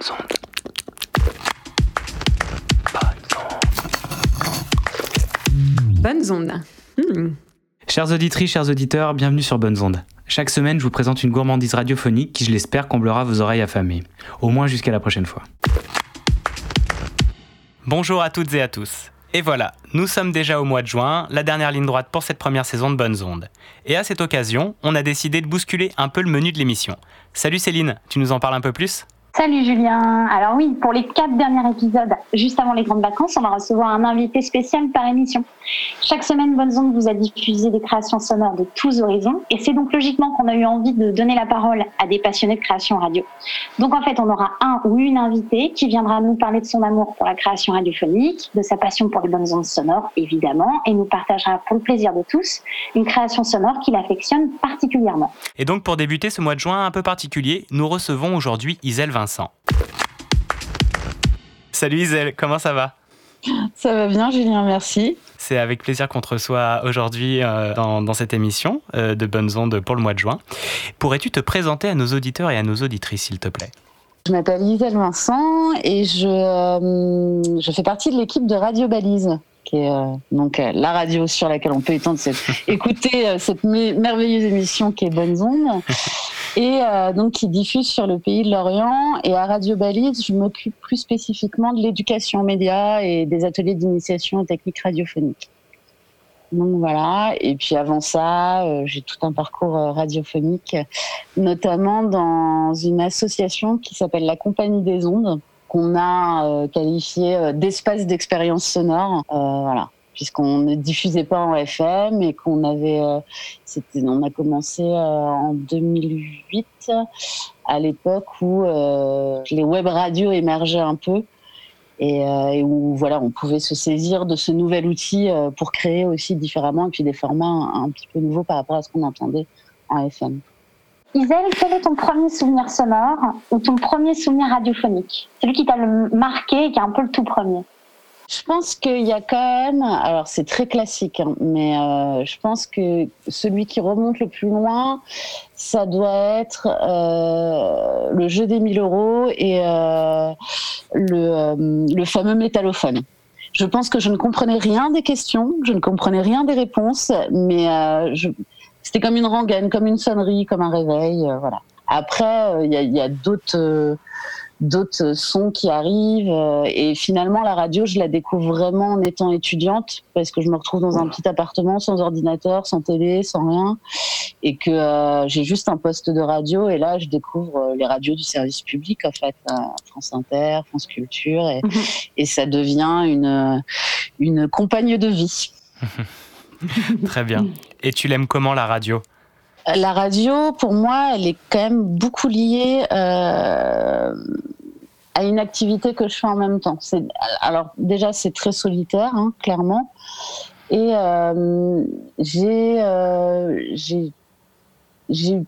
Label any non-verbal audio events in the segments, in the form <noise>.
Bonnes ondes. Bonnes ondes. Hmm. Chères auditrices, chers auditeurs, bienvenue sur Bonnes Ondes. Chaque semaine, je vous présente une gourmandise radiophonique qui, je l'espère, comblera vos oreilles affamées. Au moins jusqu'à la prochaine fois. Bonjour à toutes et à tous. Et voilà, nous sommes déjà au mois de juin, la dernière ligne droite pour cette première saison de Bonnes Ondes. Et à cette occasion, on a décidé de bousculer un peu le menu de l'émission. Salut Céline, tu nous en parles un peu plus? Salut Julien. Alors oui, pour les quatre derniers épisodes, juste avant les grandes vacances, on va recevoir un invité spécial par émission. Chaque semaine, Bonnes Ondes vous a diffusé des créations sonores de tous horizons, et c'est donc logiquement qu'on a eu envie de donner la parole à des passionnés de création radio. Donc en fait, on aura un ou une invitée qui viendra nous parler de son amour pour la création radiophonique, de sa passion pour les bonnes ondes sonores, évidemment, et nous partagera pour le plaisir de tous une création sonore qu'il affectionne particulièrement. Et donc pour débuter ce mois de juin un peu particulier, nous recevons aujourd'hui Iselle Vincent. Salut Iselle, comment ça va? Ça va bien, Julien, merci. C'est avec plaisir qu'on te reçoit aujourd'hui euh, dans, dans cette émission euh, de Bonnes Ondes pour le mois de juin. Pourrais-tu te présenter à nos auditeurs et à nos auditrices, s'il te plaît? Je m'appelle Iselle Vincent et je, euh, je fais partie de l'équipe de Radio Balise, qui est euh, donc euh, la radio sur laquelle on peut étendre cette, <laughs> écouter euh, cette merveilleuse émission qui est Bonnes Ondes, et donc qui diffuse sur le pays de l'Orient. Et à Radio Balise, je m'occupe plus spécifiquement de l'éducation aux médias et des ateliers d'initiation aux techniques radiophoniques. Donc voilà, et puis avant ça, j'ai tout un parcours radiophonique, notamment dans une association qui s'appelle la Compagnie des Ondes, qu'on a euh, qualifié euh, d'espace d'expérience sonore, euh, voilà, puisqu'on ne diffusait pas en FM et qu'on avait, c'était, on a commencé en 2008, à l'époque où les web radios émergeaient un peu et, où voilà, on pouvait se saisir de ce nouvel outil pour créer aussi différemment et puis des formats un, un petit peu nouveaux par rapport à ce qu'on entendait en FM. Iselle, quel est ton premier souvenir sonore ou ton premier souvenir radiophonique? Celui qui t'a le marqué et qui est un peu le tout premier. Je pense qu'il y a quand même, alors c'est très classique, hein, mais euh, je pense que celui qui remonte le plus loin, ça doit être euh, le jeu des 1000 euros et euh, le, le fameux métallophone. Je pense que je ne comprenais rien des questions, je ne comprenais rien des réponses, mais je- c'était comme une rengaine, comme une sonnerie, comme un réveil, euh, voilà. Après, euh, il y a, il y a d'autres euh, d'autres sons qui arrivent et finalement la radio je la découvre vraiment en étant étudiante parce que je me retrouve dans un petit appartement sans ordinateur sans télé sans rien et que euh, j'ai juste un poste de radio et là je découvre les radios du service public en fait France Inter France Culture et, Mhm. et ça devient une une compagne de vie <laughs> <laughs> Très bien. Et tu l'aimes comment la radio? La radio, pour moi, elle est quand même beaucoup liée euh, à une activité que je fais en même temps. Alors déjà, c'est très solitaire, hein, clairement. Et euh, j'ai, euh, j'ai, j'ai,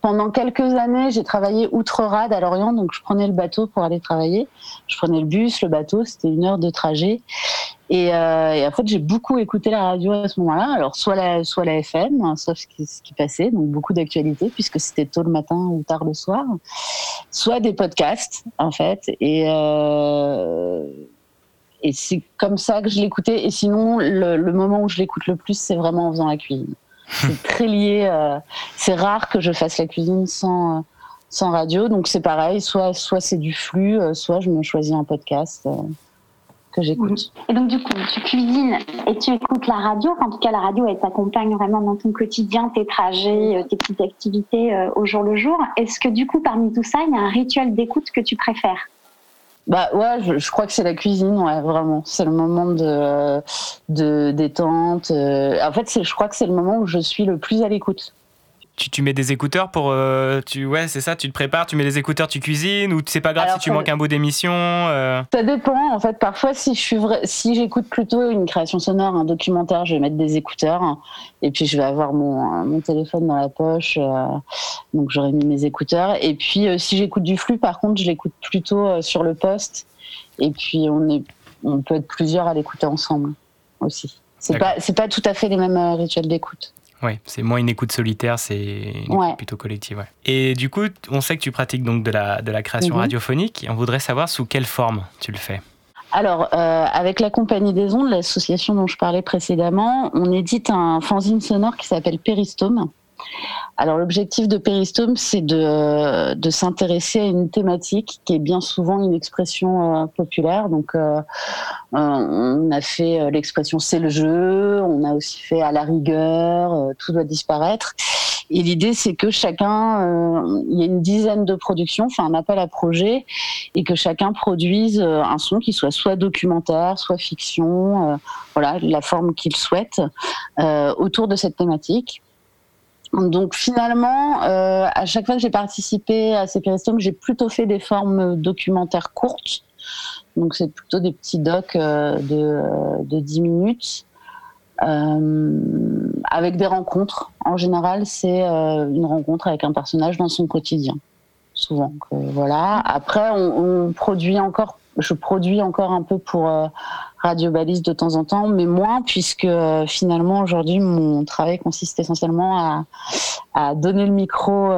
pendant quelques années, j'ai travaillé outre-rade à Lorient, donc je prenais le bateau pour aller travailler. Je prenais le bus, le bateau, c'était une heure de trajet. Et, euh, et en fait, j'ai beaucoup écouté la radio à ce moment-là. Alors, soit la, soit la FM, hein, sauf ce qui, ce qui passait, donc beaucoup d'actualités, puisque c'était tôt le matin ou tard le soir. Soit des podcasts, en fait. Et, euh, et c'est comme ça que je l'écoutais. Et sinon, le, le moment où je l'écoute le plus, c'est vraiment en faisant la cuisine. <laughs> C'est très lié. euh, c'est rare que je fasse la cuisine sans, sans radio. Donc, c'est pareil. Soit, soit c'est du flux, soit je me choisis un podcast que j'écoute. Et donc du coup, tu cuisines et tu écoutes la radio. En tout cas, la radio, elle t'accompagne vraiment dans ton quotidien, tes trajets, euh, tes petites activités euh, au jour le jour. Est-ce que du coup, parmi tout ça, il y a un rituel d'écoute que tu préfères? Bah ouais, je, je crois que c'est la cuisine, ouais, vraiment. C'est le moment de, de détente. euh. En fait, je crois que c'est le moment où je suis le plus à l'écoute. Tu, tu mets des écouteurs pour. euh, tu, ouais, c'est ça, tu te prépares, tu mets des écouteurs, tu cuisines, ou c'est pas grave Alors, si tu manques un bout d'émission euh, Ça dépend, en fait. Parfois, si je suis vrai, si j'écoute plutôt une création sonore, un documentaire, je vais mettre des écouteurs, hein, et puis je vais avoir mon, mon téléphone dans la poche, euh, donc j'aurais mis mes écouteurs. Et puis, euh, si j'écoute du flux, par contre, je l'écoute plutôt euh, sur le poste, et puis on est, on peut être plusieurs à l'écouter ensemble aussi. C'est pas, pas tout à fait les mêmes euh, rituels d'écoute. Oui, c'est moins une écoute solitaire, c'est une écoute plutôt collective. Et du coup, on sait que tu pratiques donc de la, de la création mhm. radiophonique. Et on voudrait savoir sous quelle forme tu le fais. Alors, euh, avec la Compagnie des Ondes, l'association dont je parlais précédemment, on édite un fanzine sonore qui s'appelle Péristome. Alors l'objectif de Péristome, c'est de, s'intéresser à une thématique qui est bien souvent une expression euh, populaire. Donc euh, on a fait l'expression c'est le jeu, on a aussi fait à la rigueur, tout doit disparaître. Et l'idée, c'est que chacun, euh, il y a une dizaine de productions, enfin un appel à projet, et que chacun produise euh, un son qui soit soit documentaire, soit fiction, euh, voilà, la forme qu'il souhaite, autour de cette thématique. Donc finalement, à chaque fois que j'ai participé à ces péristomes, j'ai plutôt fait des formes documentaires courtes. Donc c'est plutôt des petits docs de, de 10 minutes. Euh, avec des rencontres. En général, c'est euh, une rencontre avec un personnage dans son quotidien, souvent. voilà. Après, on, produit encore, je produis encore un peu pour euh, Radio Balise de temps en temps, mais moins puisque finalement aujourd'hui mon travail consiste essentiellement à, donner le micro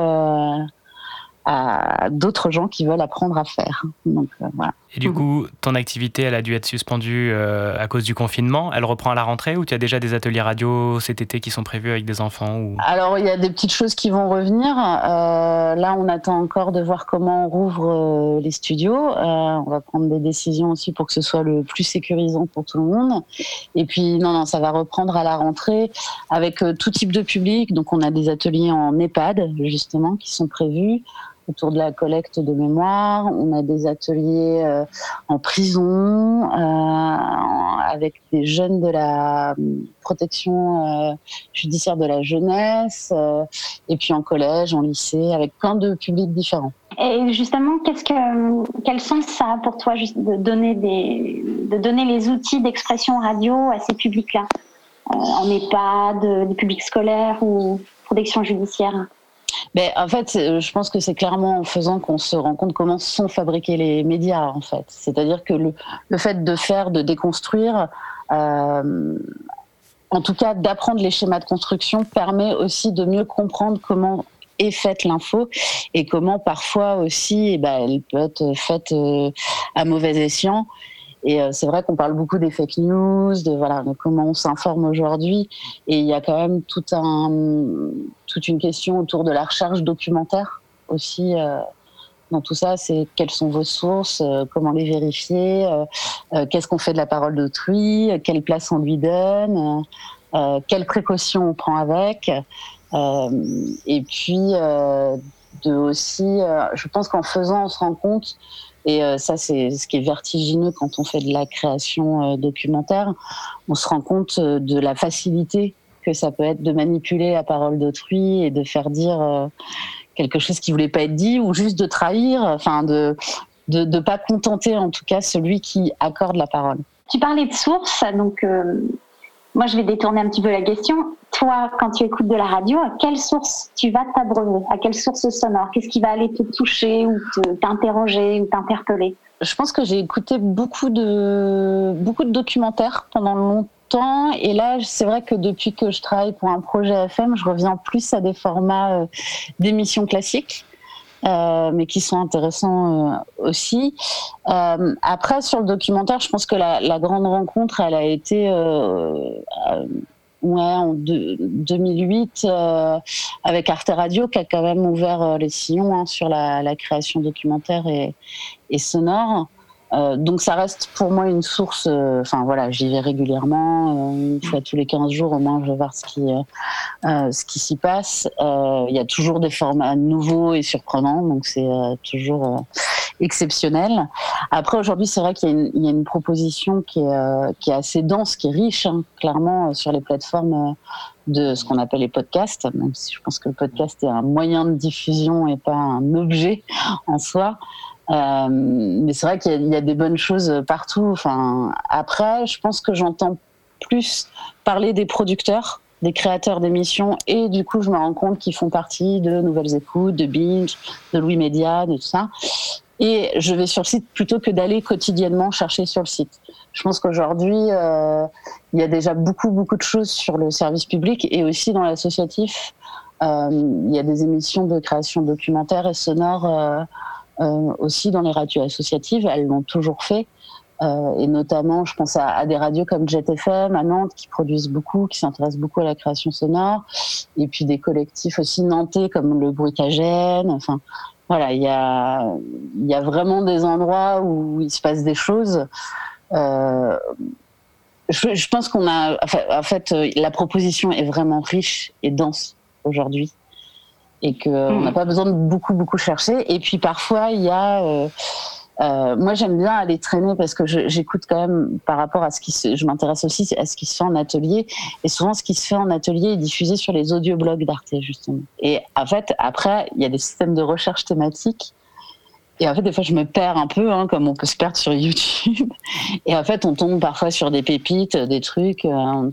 à d'autres gens qui veulent apprendre à faire. Donc, euh, voilà. Et du coup, ton activité, elle a dû être suspendue euh, à cause du confinement. Elle reprend à la rentrée ou tu as déjà des ateliers radio cet été qui sont prévus avec des enfants ou... Alors, il y a des petites choses qui vont revenir. Euh, là, on attend encore de voir comment on rouvre les studios. on va prendre des décisions aussi pour que ce soit le plus sécurisant pour tout le monde. Et puis, non, non, ça va reprendre à la rentrée avec tout type de public. Donc, on a des ateliers en EHPAD, justement, qui sont prévus autour de la collecte de mémoire. On a des ateliers euh, en prison euh, avec des jeunes de la protection euh, judiciaire de la jeunesse, et puis en collège, en lycée, avec plein de publics différents. Et justement, qu'est-ce que, quel sens ça a pour toi de donner des, de donner les outils d'expression radio à ces publics-là, en EHPAD, des publics scolaires ou protection judiciaire? Mais en fait, je pense que c'est clairement en faisant qu'on se rend compte comment sont fabriqués les médias, en fait. C'est-à-dire que le, le, fait de faire, de déconstruire, euh, en tout cas d'apprendre les schémas de construction, permet aussi de mieux comprendre comment est faite l'info et comment parfois aussi eh ben, elle peut être faite euh, à mauvais escient et euh, c'est vrai qu'on parle beaucoup des fake news, de voilà, de comment on s'informe aujourd'hui. Et il y a quand même toute une question autour de la recherche documentaire aussi. Euh, dans tout ça, c'est quelles sont vos sources, euh, comment les vérifier, qu'est-ce qu'on fait de la parole d'autrui, quelle place on lui donne, quelles précautions on prend avec. et puis de aussi, je pense qu'en faisant, on se rend compte et euh, ça, c'est ce qui est vertigineux quand on fait de la création euh, documentaire. On se rend compte euh, de la facilité que ça peut être de manipuler la parole d'autrui et de faire dire quelque chose qui voulait pas être dit ou juste de trahir, enfin de de ne pas contenter en tout cas celui qui accorde la parole. Tu parlais de sources, donc moi je vais détourner un petit peu la question toi, quand tu écoutes de la radio, à quelle source tu vas t'abreuver À quelle source sonore? Qu'est-ce qui va aller te toucher ou t'interroger ou t'interpeller? Je pense que j'ai écouté beaucoup de, beaucoup de documentaires pendant longtemps. Et là, c'est vrai que depuis que je travaille pour un projet FM, je reviens plus à des formats euh, d'émissions classiques. Euh, mais qui sont intéressants euh, aussi. après, sur le documentaire, je pense que la, grande rencontre, elle a été en 2008 euh, avec Arte Radio qui a quand même ouvert euh, les sillons hein, sur la, création documentaire et sonore. Euh, donc ça reste pour moi une source. Euh, enfin voilà, j'y vais régulièrement, euh, une fois tous les 15 jours au moins, je vais voir ce qui ce qui s'y passe. Il y a toujours des formats nouveaux et surprenants, donc c'est toujours exceptionnel. Après, aujourd'hui, c'est vrai qu'il y, a une proposition qui est, assez dense, qui est riche, hein, clairement, sur les plateformes de ce qu'on appelle les podcasts, même si je pense que le podcast est un moyen de diffusion et pas un objet en soi. Euh, mais c'est vrai qu'il y, a des bonnes choses partout. Enfin, après, je pense que j'entends plus parler des producteurs des créateurs d'émissions et du coup je me rends compte qu'ils font partie de Nouvelles Écoutes, de Binge, de Louis Média, de tout ça. et je vais sur le site plutôt que d'aller quotidiennement chercher sur le site. Je pense qu'aujourd'hui, euh, il y a déjà beaucoup, beaucoup de choses sur le service public et aussi dans l'associatif. Euh, il y a des émissions de création documentaire et sonore aussi dans les radios associatives. Elles l'ont toujours fait. Euh, et notamment, je pense à, des radios comme Jet FM à Nantes qui produisent beaucoup, qui s'intéressent beaucoup à la création sonore, et puis des collectifs aussi nantais comme le Bruitagène. Enfin, voilà, il y a, il y a vraiment des endroits où il se passe des choses. Euh, je, je, pense qu'on a, en fait, la proposition est vraiment riche et dense aujourd'hui et qu'on n'a mmh. pas besoin de beaucoup beaucoup chercher. Et puis parfois il y a euh, euh, moi, j'aime bien aller traîner parce que j'écoute quand même par rapport à ce qui se, je m'intéresse aussi à ce qui se fait en atelier. Et souvent, ce qui se fait en atelier est diffusé sur les audioblogs d'Arte, justement. Et en fait, après, il y a des systèmes de recherche thématique et en fait, des fois, je me perds un peu, hein, comme on peut se perdre sur YouTube. <laughs> Et en fait, on tombe parfois sur des pépites, des trucs euh,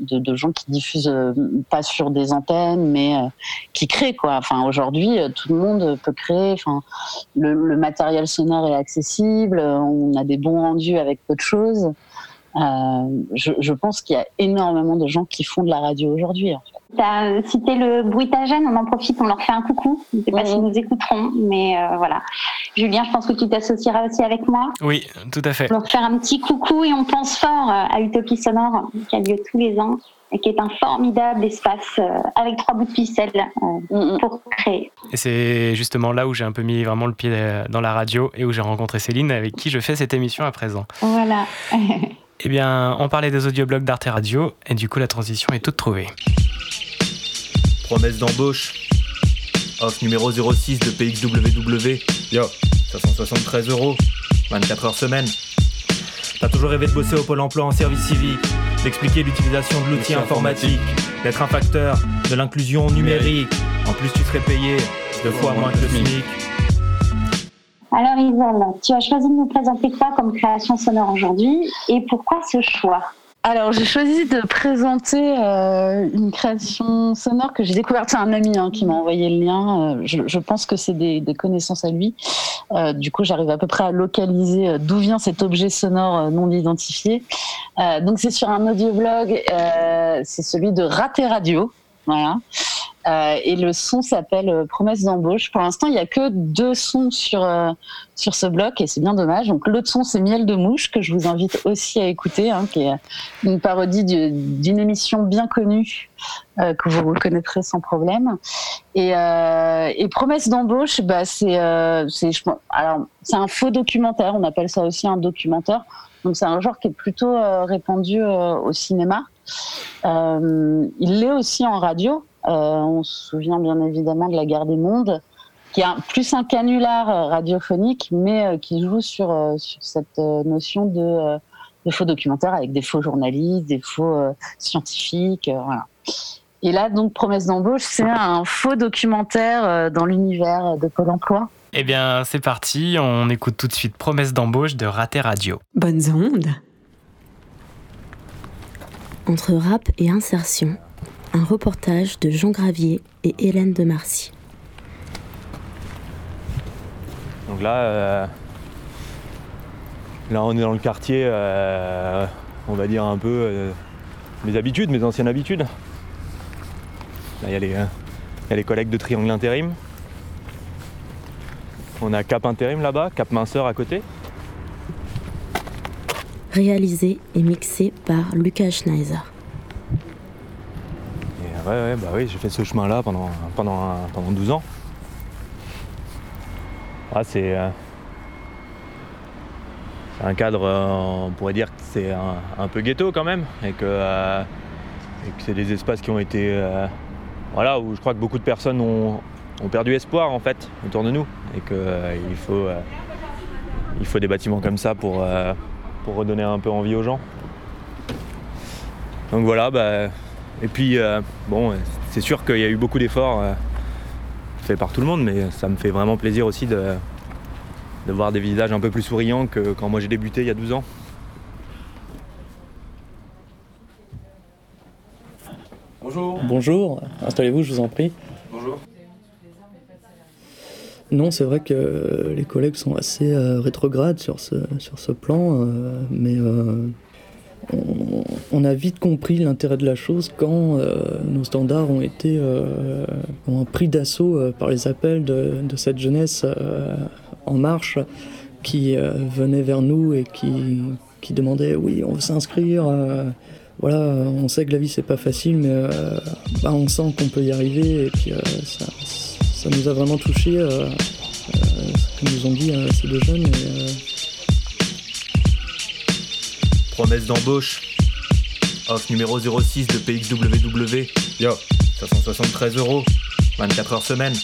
de, gens qui diffusent euh, pas sur des antennes, mais euh, qui créent quoi. Enfin, aujourd'hui, tout le monde peut créer. Enfin, le, matériel sonore est accessible. On a des bons rendus avec peu de choses. Je, je, pense qu'il y a énormément de gens qui font de la radio aujourd'hui. En fait. Tu as cité le bruitagène, on en profite, on leur fait un coucou. Je ne sais pas s'ils nous écouteront, mais euh, voilà. Julien, je pense que tu t'associeras aussi avec moi. Oui, tout à fait. On leur faire un petit coucou et on pense fort euh, à Utopie Sonore, qui a lieu tous les ans et qui est un formidable espace euh, avec trois bouts de ficelle euh, pour créer. Et c'est justement là où j'ai un peu mis vraiment le pied dans la radio et où j'ai rencontré Céline avec qui je fais cette émission à présent. Voilà. <laughs> eh bien, on parlait des audioblogs d'Arte Radio et du coup la transition est toute trouvée. Promesse d'embauche. Offre numéro 06 de PXWW. Yo, 573 euros. 24 heures semaine. T'as toujours rêvé de bosser au Pôle emploi en service civique, d'expliquer l'utilisation de l'outil informatique, d'être un facteur de l'inclusion numérique. En plus, tu serais payé deux fois moins que le SMIC. Alors Isabelle, tu as choisi de nous présenter quoi comme création sonore aujourd'hui et pourquoi ce choix? Alors, j'ai choisi de présenter euh, une création sonore que j'ai découverte. C'est un ami hein, qui m'a envoyé le lien. Euh, je, pense que c'est des, connaissances à lui. Euh, du coup, j'arrive à peu près à localiser d'où vient cet objet sonore non identifié. donc, c'est sur un audioblog. c'est celui de Raté Radio. Voilà. Euh, et le son s'appelle euh, Promesse d'embauche. Pour l'instant, il n'y a que deux sons sur, euh, sur ce bloc et c'est bien dommage. Donc l'autre son, c'est Miel de mouche que je vous invite aussi à écouter, hein, qui est une parodie d'une émission bien connue euh, que vous reconnaîtrez sans problème. Et, euh, et Promesse d'embauche, bah, c'est alors c'est un faux documentaire. On appelle ça aussi un documentaire. Donc c'est un genre qui est plutôt répandu au cinéma. il l'est aussi en radio. Euh, on se souvient bien évidemment de la guerre des mondes, qui est plus un canular euh, radiophonique, mais euh, qui joue sur, sur cette notion de, de, faux documentaires avec des faux journalistes, des faux scientifiques. voilà. Et là, donc, Promesse d'embauche, c'est un faux documentaire dans l'univers de Pôle emploi. Eh bien, c'est parti, on écoute tout de suite Promesse d'embauche de Raté Radio. Bonnes ondes. Entre rap et insertion, un reportage de Jean Gravier et Hélène de Marcy. Donc là, euh, là on est dans le quartier, euh, on va dire un peu euh, mes habitudes, mes anciennes habitudes. Là il y, y, a les collègues de Triangle Intérim. On a Cap Intérim là-bas, Cap Minceur à côté. Réalisé et mixé par Lucas Schneiser ouais, bah oui, j'ai fait ce chemin-là pendant, pendant, pendant 12 ans. Ah, c'est euh, un cadre, euh, on pourrait dire que c'est un, peu ghetto quand même, et que, euh, que c'est des espaces qui ont été. voilà, où je crois que beaucoup de personnes ont, ont perdu espoir en fait autour de nous, et qu'il faut, faut des bâtiments comme ça pour, pour redonner un peu envie aux gens. Donc voilà, bah, et puis, euh, bon, c'est sûr qu'il y a eu beaucoup d'efforts euh, faits par tout le monde, mais ça me fait vraiment plaisir aussi de, de voir des visages un peu plus souriants que quand moi j'ai débuté il y a 12 ans. Bonjour. Bonjour, installez-vous, je vous en prie. Bonjour. Non, c'est vrai que les collègues sont assez rétrogrades sur ce, sur ce plan, mais on, a vite compris l'intérêt de la chose quand nos standards ont été pris d'assaut par les appels de, cette jeunesse en marche qui venait vers nous et qui, demandait oui, on veut s'inscrire. Euh, voilà, on sait que la vie c'est pas facile, mais euh, bah, on sent qu'on peut y arriver. Et puis euh, ça, nous a vraiment touché, que nous ont dit ces deux jeunes. Promesse d'embauche. Offre numéro 06 de PXWW. Yo, 573 euros. 24 heures semaine.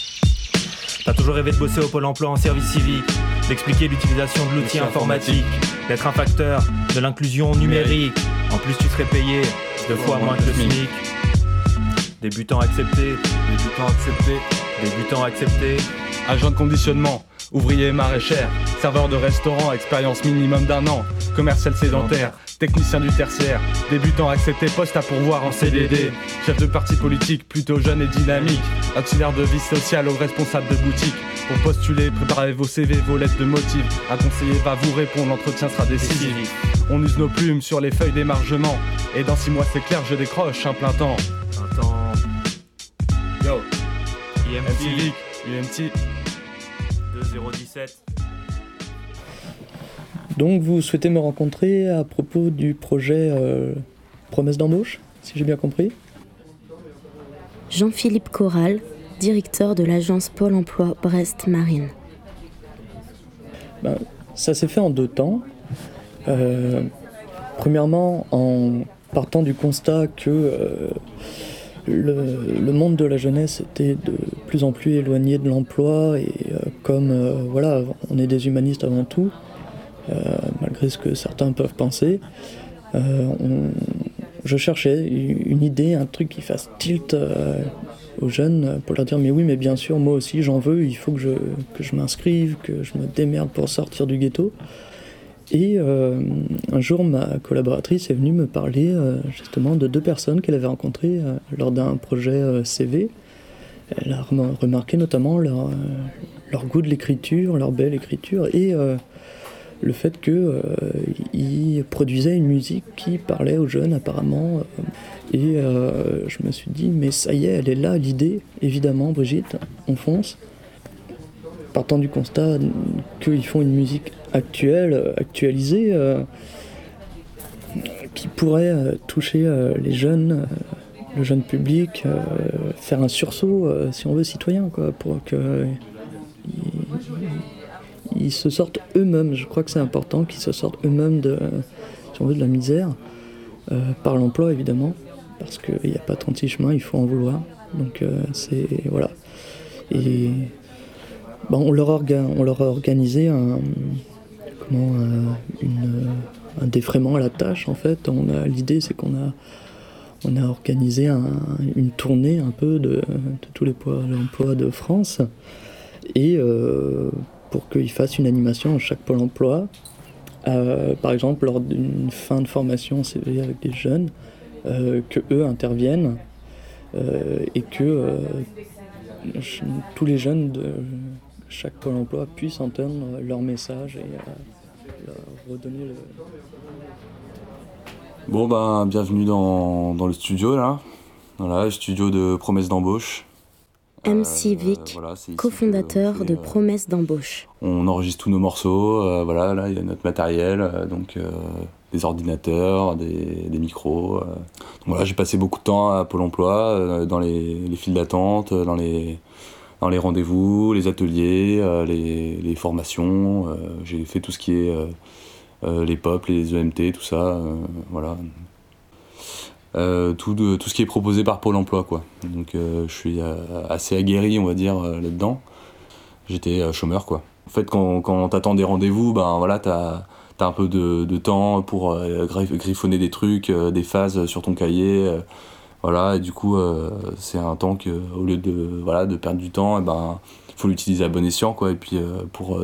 T'as toujours rêvé de bosser au Pôle emploi en service civique, d'expliquer l'utilisation de l'outil informatique d'être un facteur de l'inclusion numérique. En plus, tu serais payé deux fois moins que le SMIC. Débutant accepté, débutant accepté, débutant accepté. Agent de conditionnement, ouvrier maraîchère, serveur de restaurant, expérience minimum d'un an, commercial sédentaire, technicien du tertiaire, débutant accepté, poste à pourvoir en CDD, chef de parti politique, plutôt jeune et dynamique, auxiliaire de vie sociale au responsable de boutique, pour postuler, préparez vos CV, vos lettres de motifs. Un conseiller va vous répondre, l'entretien sera décisif. On use nos plumes sur les feuilles d'émargement. Et dans six mois, c'est clair, je décroche un plein temps. Plein temps. Yo. IMT. UMT. 2017. Donc vous souhaitez me rencontrer à propos du projet euh, Promesse d'embauche, si j'ai bien compris? Jean-Philippe Corral, directeur de l'agence Pôle Emploi Brest Marine. Ben, ça s'est fait en deux temps. Euh, premièrement, en partant du constat que euh, le, monde de la jeunesse était de plus en plus éloigné de l'emploi et euh, comme voilà, on est des humanistes avant tout, malgré ce que certains peuvent penser, je cherchais une idée, un truc qui fasse tilt aux jeunes pour leur dire mais oui mais bien sûr moi aussi j'en veux, il faut que je, que je m'inscrive, que je me démerde pour sortir du ghetto. Et euh, un jour ma collaboratrice est venue me parler euh, justement de deux personnes qu'elle avait rencontrées euh, lors d'un projet CV. Elle a remarqué notamment leur, leur goût de l'écriture, leur belle écriture et le fait qu'ils produisaient une musique qui parlait aux jeunes apparemment et euh, je me suis dit, mais ça y est, elle est là, l'idée, évidemment, Brigitte, on fonce. Partant du constat qu'ils font une musique actuelle, actualisée, euh, qui pourrait euh, toucher les jeunes, le jeune public, faire un sursaut, si on veut, citoyen, quoi, pour qu'ils ils se sortent eux-mêmes. Je crois que c'est important qu'ils se sortent eux-mêmes de, si de la misère, par l'emploi évidemment parce qu'il n'y a pas 36 chemins, il faut en vouloir. Donc euh, c'est voilà. Et on, leur on leur a organisé un, comment, euh, un défraiement à la tâche en fait. On a l'idée c'est qu'on a on a organisé une tournée un peu de, tous les emplois de France et euh, pour qu'ils fassent une animation à chaque pôle emploi. par exemple, lors d'une fin de formation CV avec des jeunes, euh, que eux interviennent euh, et que euh, tous les jeunes de chaque pôle emploi puissent entendre leur message et leur redonner le. Bon ben bienvenue dans, dans, le studio là. Voilà, le studio de promesse d'embauche. MC Vic, cofondateur de Promesse d'embauche. On enregistre tous nos morceaux, voilà, là il y a notre matériel, donc des ordinateurs, des, micros. Euh. voilà, j'ai passé beaucoup de temps à Pôle Emploi, euh, dans les, les files d'attente, dans les, dans les rendez-vous, les ateliers, euh, les, formations. j'ai fait tout ce qui est les POP, les EMT, tout ça. voilà. Tout, de, tout ce qui est proposé par Pôle Emploi, quoi. Donc je suis assez aguerri, on va dire, là-dedans. J'étais chômeur, quoi. En fait, quand, quand t'attends des rendez-vous, ben voilà, t'as t'as un peu de, temps pour euh, griffonner des trucs, euh, des phases sur ton cahier. Euh, voilà, et du coup, c'est un temps que, au lieu de, voilà, de perdre du temps, il eh ben, faut l'utiliser à bon escient, quoi. Et puis, pour,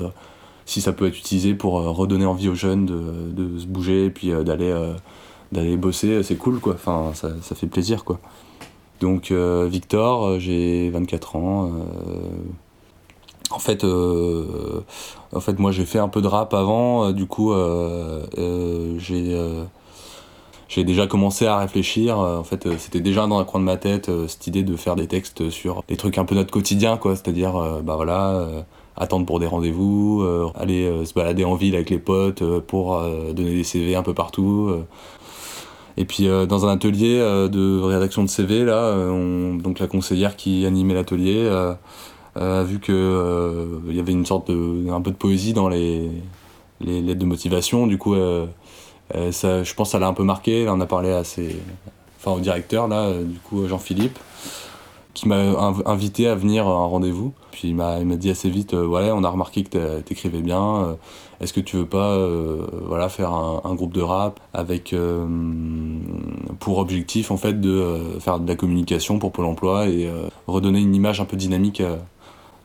si ça peut être utilisé pour redonner envie aux jeunes de, de se bouger et puis d'aller d'aller bosser, c'est cool, quoi. Ça, fait plaisir, quoi. Donc, Victor, j'ai 24 ans. en fait, moi j'ai fait un peu de rap avant, du coup j'ai déjà commencé à réfléchir. En fait, c'était déjà dans un coin de ma tête cette idée de faire des textes sur des trucs un peu notre quotidien. C'est-à-dire, bah voilà, attendre pour des rendez-vous, aller se balader en ville avec les potes pour donner des CV un peu partout. Et puis dans un atelier de rédaction de CV, là, donc la conseillère qui animait l'atelier euh, a vu que euh, il y avait une sorte de un peu de poésie dans les, lettres de motivation. Du coup, euh, ça, je pense que ça l'a un peu marqué. Là, on a parlé enfin, au directeur, là, du coup, Jean-Philippe, qui m'a invité à venir à un rendez-vous. Puis il m'a dit assez vite, voilà, on a remarqué que t'écrivais bien. Est-ce que tu veux pas, voilà, faire un, groupe de rap avec pour objectif en fait de faire de la communication pour Pôle Emploi et redonner une image un peu dynamique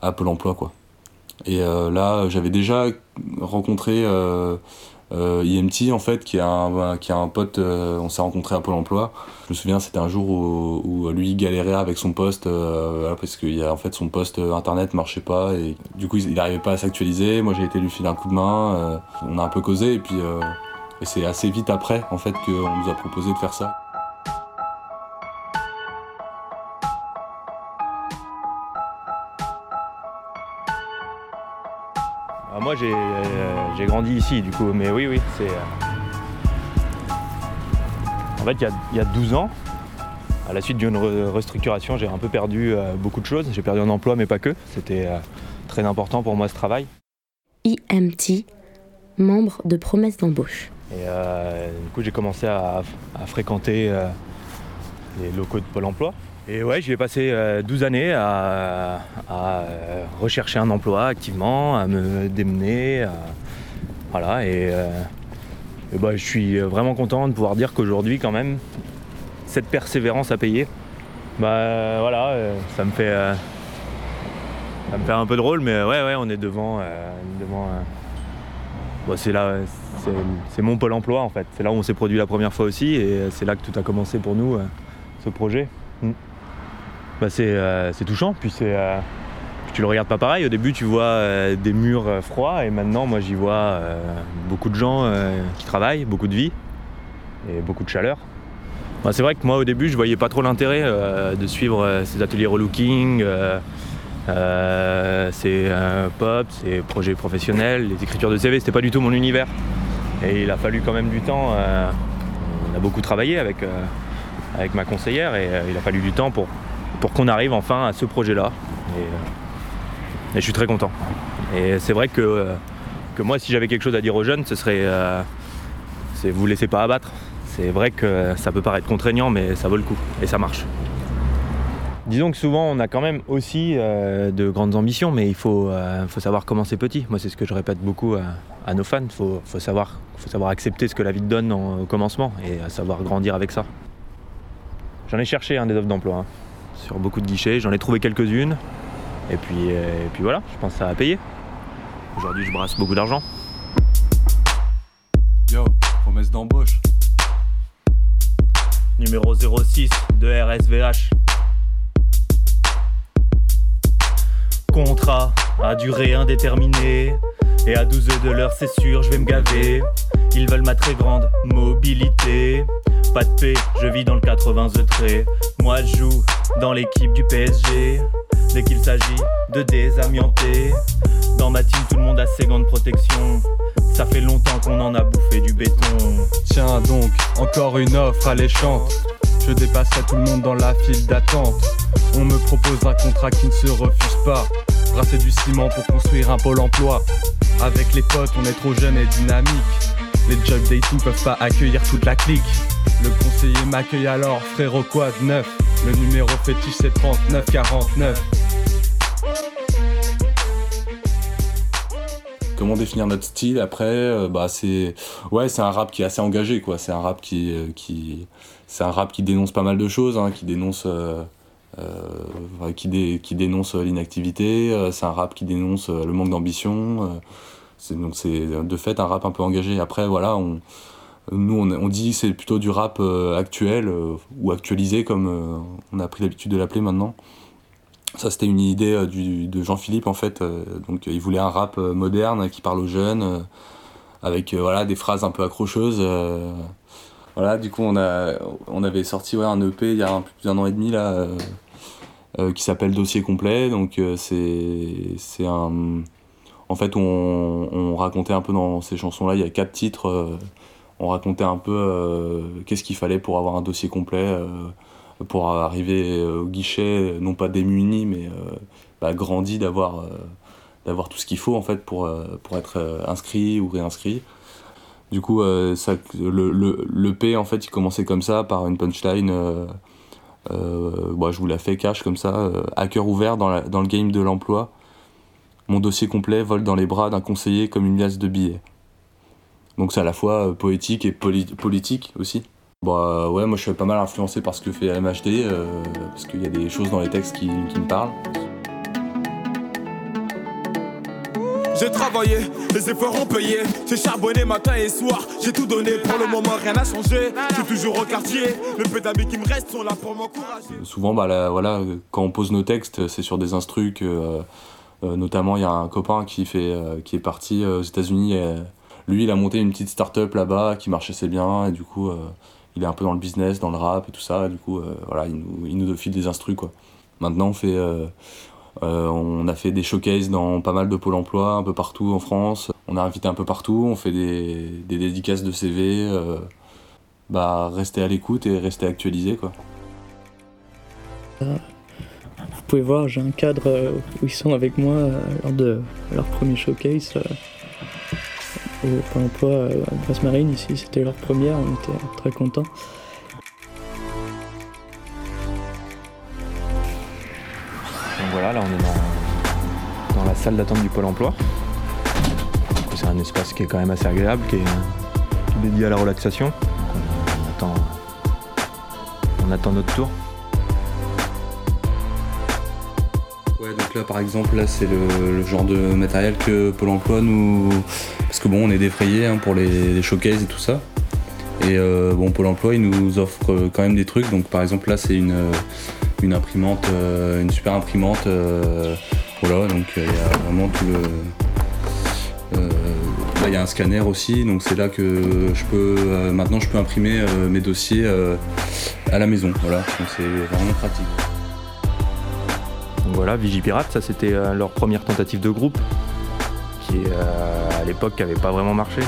à Pôle emploi. Et euh, là, j'avais déjà rencontré euh, euh, IMT, en fait, qui est un, qui a un pote, on s'est rencontré à Pôle emploi. Je me souviens, c'était un jour où, où, lui galérait avec son poste, parce que y a, en fait, son poste internet marchait pas, et du coup, il n'arrivait pas à s'actualiser. Moi, j'ai été lui filer un coup de main, on a un peu causé, et puis c'est assez vite après, en fait, qu'on nous a proposé de faire ça. Moi euh, j'ai grandi ici du coup, mais oui, oui, c'est. Euh, en fait, il y, a, 12 ans, à la suite d'une restructuration, j'ai un peu perdu euh, beaucoup de choses. J'ai perdu un emploi, mais pas que. C'était très important pour moi ce travail. IMT, membre de promesse d'embauche. Et du coup, j'ai commencé à fréquenter les locaux de Pôle emploi. Et ouais, j'y ai passé 12 euh, années à, euh, rechercher un emploi activement, à me démener. voilà, et, euh, bah, je suis vraiment content de pouvoir dire qu'aujourd'hui, quand même, cette persévérance a payé. Bah voilà, ça me fait. ça me fait un peu drôle, mais ouais, ouais, on est devant. devant bah, c'est là, c'est mon pôle emploi en fait. C'est là où on s'est produit la première fois aussi, et c'est là que tout a commencé pour nous, ce projet. Mm. Bah, euh, c'est touchant. Puis euh, tu le regardes pas pareil. Au début, tu vois euh, des murs froids et maintenant, moi, j'y vois beaucoup de gens qui travaillent, beaucoup de vie et beaucoup de chaleur. Bah, c'est vrai que moi, au début, je voyais pas trop l'intérêt de suivre ces ateliers relooking, ces pop, ces projets professionnels, les écritures de CV. C'était pas du tout mon univers. Et il a fallu quand même du temps. on a beaucoup travaillé avec ma conseillère et il a fallu du temps pour pour qu'on arrive enfin à ce projet-là. Euh, et, je suis très content. Et c'est vrai que, euh, que moi, si j'avais quelque chose à dire aux jeunes, ce serait euh, c'est vous laissez pas abattre. C'est vrai que ça peut paraître contraignant, mais ça vaut le coup et ça marche. Disons que souvent on a quand même aussi de grandes ambitions, mais il faut, faut savoir commencer petit. Moi c'est ce que je répète beaucoup à, nos fans. Il faut, faut, savoir, faut savoir accepter ce que la vie te donne au commencement et savoir grandir avec ça. J'en ai cherché un des offres d'emploi. Hein sur beaucoup de guichets. J'en ai trouvé quelques-unes. Et puis, euh, et puis voilà, je pense que ça a payé. Aujourd'hui, je brasse beaucoup d'argent. Yo, promesse d'embauche. Numéro 06 de RSVH. Contrat à durée indéterminée. Et à 12 de l'heure, c'est sûr, je vais me gaver. Ils veulent ma très grande mobilité. Pas de paix, je vis dans le 80 trait. Moi, je joue dans l'équipe du PSG. Dès qu'il s'agit de désamianter, dans ma team tout le monde a ses gants de protection. Ça fait longtemps qu'on en a bouffé du béton. Tiens donc, encore une offre alléchante. Je dépasserai tout le monde dans la file d'attente. On me propose un contrat qui ne se refuse pas. Brasser du ciment pour construire un pôle emploi. Avec les potes, on est trop jeune et dynamique. Les job dating peuvent pas accueillir toute la clique. Le conseiller m'accueille alors, frérot de neuf? Le numéro fétiche c'est 3949. Comment définir notre style après euh, Bah c'est ouais c'est un rap qui est assez engagé quoi. C'est un rap qui euh, qui c'est un rap qui dénonce pas mal de choses, hein, qui dénonce euh, qui, qui dénonce l'inactivité. c'est un rap qui dénonce le manque d'ambition. C'est donc c'est de fait un rap un peu engagé. Après voilà on nous, on, on dit c'est plutôt du rap euh, actuel euh, ou actualisé, comme euh, on a pris l'habitude de l'appeler maintenant. Ça, c'était une idée de Jean-Philippe, en fait. donc, il voulait un rap moderne qui parle aux jeunes, avec voilà, des phrases un peu accrocheuses. voilà, du coup, on, a, on avait sorti ouais, un EP il y a un, plus d'un an et demi, là, qui s'appelle Dossier complet. Donc, c'est un en fait, on, racontait un peu dans ces chansons-là, il y a quatre titres, euh, on racontait un peu euh, qu'est-ce qu'il fallait pour avoir un dossier complet, euh, pour arriver au guichet, non pas démuni, mais bah, grandi, d'avoir tout ce qu'il faut en fait pour, être inscrit ou réinscrit. Du coup, le, P, en fait, il commençait comme ça, par une punchline. Bah, je vous la fais cash comme ça, à cœur ouvert dans le game de l'emploi. Mon dossier complet vole dans les bras d'un conseiller comme une liasse de billets. Donc c'est à la fois euh, poétique et politique aussi. Bah ouais, moi je suis pas mal influencé par ce que fait MHD, euh, parce qu'il y a des choses dans les textes qui, me parlent. J'ai travaillé, les efforts ont payé. J'ai charbonné matin et soir. J'ai tout donné, pour le moment rien n'a changé. Je suis toujours au quartier. Le peu d'amis qui me restent sont là pour m'encourager. Souvent, bah, voilà, quand on pose nos textes, c'est sur des instrus que. Euh, notamment, il y a un copain qui, fait, euh, qui est parti euh, aux États-Unis. lui, il a monté une petite start-up là-bas qui marchait assez bien. Et du coup, il est un peu dans le business, dans le rap et tout ça. du coup, voilà, il nous, il nous des instrus. Quoi. Maintenant, on a fait des showcases dans pas mal de pôles emploi, un peu partout en France. On a invité un peu partout, on fait des, des dédicaces de CV. bah, rester à l'écoute et rester actualisé. Quoi. Vous pouvez voir, j'ai un cadre euh, où ils sont avec moi euh, lors de leur premier showcase euh, au Pôle emploi à Grasse Marine. Ici, c'était leur première, on était très contents. Donc voilà, là on est dans, la salle d'attente du Pôle emploi. C'est un espace qui est quand même assez agréable, qui est, dédié à la relaxation. on attend notre tour. Donc là, par exemple, là, c'est le, genre de matériel que Pôle Emploi nous, parce que bon, on est défrayé hein, pour les, showcases et tout ça. Et euh, bon, Pôle Emploi, il nous offre quand même des trucs. Donc par exemple, là, c'est une, une imprimante, euh, une super imprimante. Euh, voilà, donc il y a vraiment tout le. là, il y a un scanner aussi, donc c'est là que je peux. maintenant, je peux imprimer mes dossiers à la maison. Voilà, donc c'est vraiment pratique voilà, Vigipirate, ça c'était euh, leur première tentative de groupe, qui euh, à l'époque n'avait pas vraiment marché.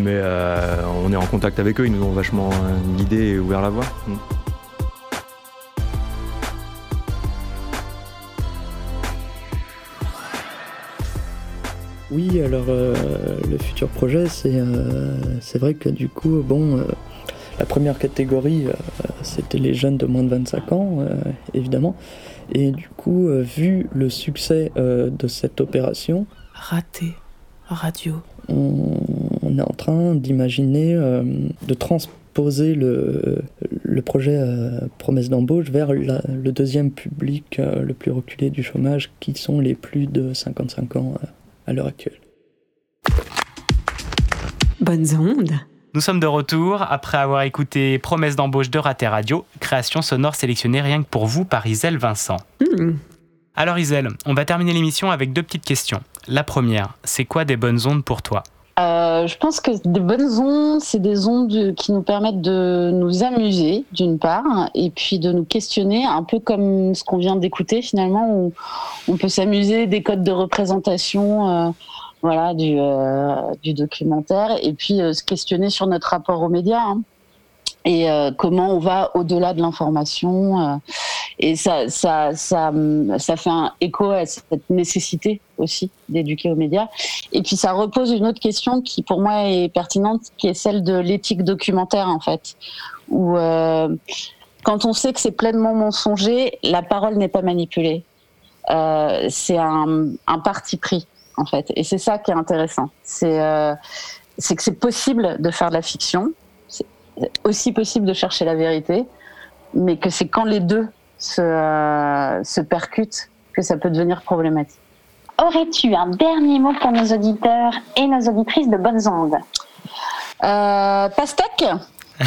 Mais euh, on est en contact avec eux, ils nous ont vachement guidés et ouvert la voie. Mm. Oui, alors le futur projet, c'est vrai que du coup, bon, la première catégorie, c'était les jeunes de moins de 25 ans, évidemment. Et du coup, euh, vu le succès euh, de cette opération, raté radio, on, est en train d'imaginer euh, de transposer le, le projet promesse d'embauche vers le deuxième public le plus reculé du chômage, qui sont les plus de 55 ans à l'heure actuelle. Bonnes ondes nous sommes de retour après avoir écouté Promesse d'embauche de Raté Radio, création sonore sélectionnée rien que pour vous par Isel Vincent. Hmm. Alors Isel, on va terminer l'émission avec deux petites questions. La première, c'est quoi des bonnes ondes pour toi? Euh, je pense que des bonnes ondes, c'est des ondes qui nous permettent de nous amuser, d'une part, et puis de nous questionner, un peu comme ce qu'on vient d'écouter finalement, où on peut s'amuser des codes de représentation. Euh, voilà, du, euh, du documentaire, et puis euh, se questionner sur notre rapport aux médias. Hein. et euh, comment on va au-delà de l'information. et ça, ça, ça, ça fait un écho à cette nécessité aussi d'éduquer aux médias. Et puis ça repose une autre question qui pour moi est pertinente, qui est celle de l'éthique documentaire en fait, où quand on sait que c'est pleinement mensonger, la parole n'est pas manipulée. c'est un, un parti pris en fait. Et c'est ça qui est intéressant. C'est euh, que c'est possible de faire de la fiction, c'est aussi possible de chercher la vérité, mais que c'est quand les deux se, euh, se percutent que ça peut devenir problématique. Aurais-tu un dernier mot pour nos auditeurs et nos auditrices de bonnes ondes? Euh, Pastèque <laughs>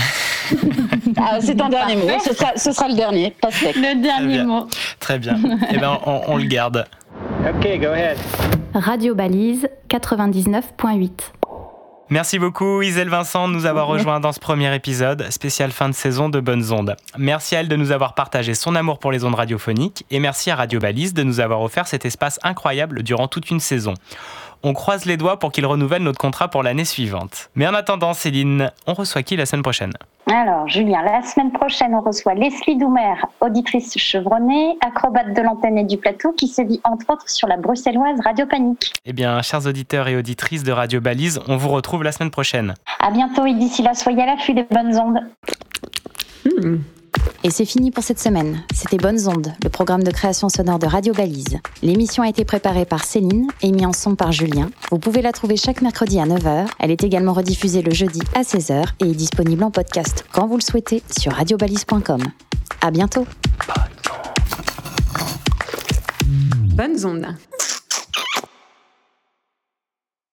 Ah, c'est un dernier mot. Ce sera, ce sera le dernier. Pas sec. Le dernier mot. Très bien. Eh ben, on, on le garde. Okay, go ahead. Radio Balise 99.8. Merci beaucoup Iselle Vincent de nous avoir rejoint dans ce premier épisode, spécial fin de saison de Bonnes Ondes. Merci à elle de nous avoir partagé son amour pour les ondes radiophoniques et merci à Radio Balise de nous avoir offert cet espace incroyable durant toute une saison. On croise les doigts pour qu'il renouvelle notre contrat pour l'année suivante. Mais en attendant, Céline, on reçoit qui la semaine prochaine? Alors, Julien, la semaine prochaine, on reçoit Leslie Doumer, auditrice chevronnée, acrobate de l'antenne et du plateau, qui sévit entre autres sur la bruxelloise Radio Panique. Eh bien, chers auditeurs et auditrices de Radio Balise, on vous retrouve la semaine prochaine. À bientôt et d'ici là, soyez à l'affût des bonnes ondes. Et c'est fini pour cette semaine. C'était Bonnes Ondes, le programme de création sonore de Radio Balise. L'émission a été préparée par Céline et mise en son par Julien. Vous pouvez la trouver chaque mercredi à 9h. Elle est également rediffusée le jeudi à 16h et est disponible en podcast quand vous le souhaitez sur radiobalise.com. À bientôt. Bonnes ondes.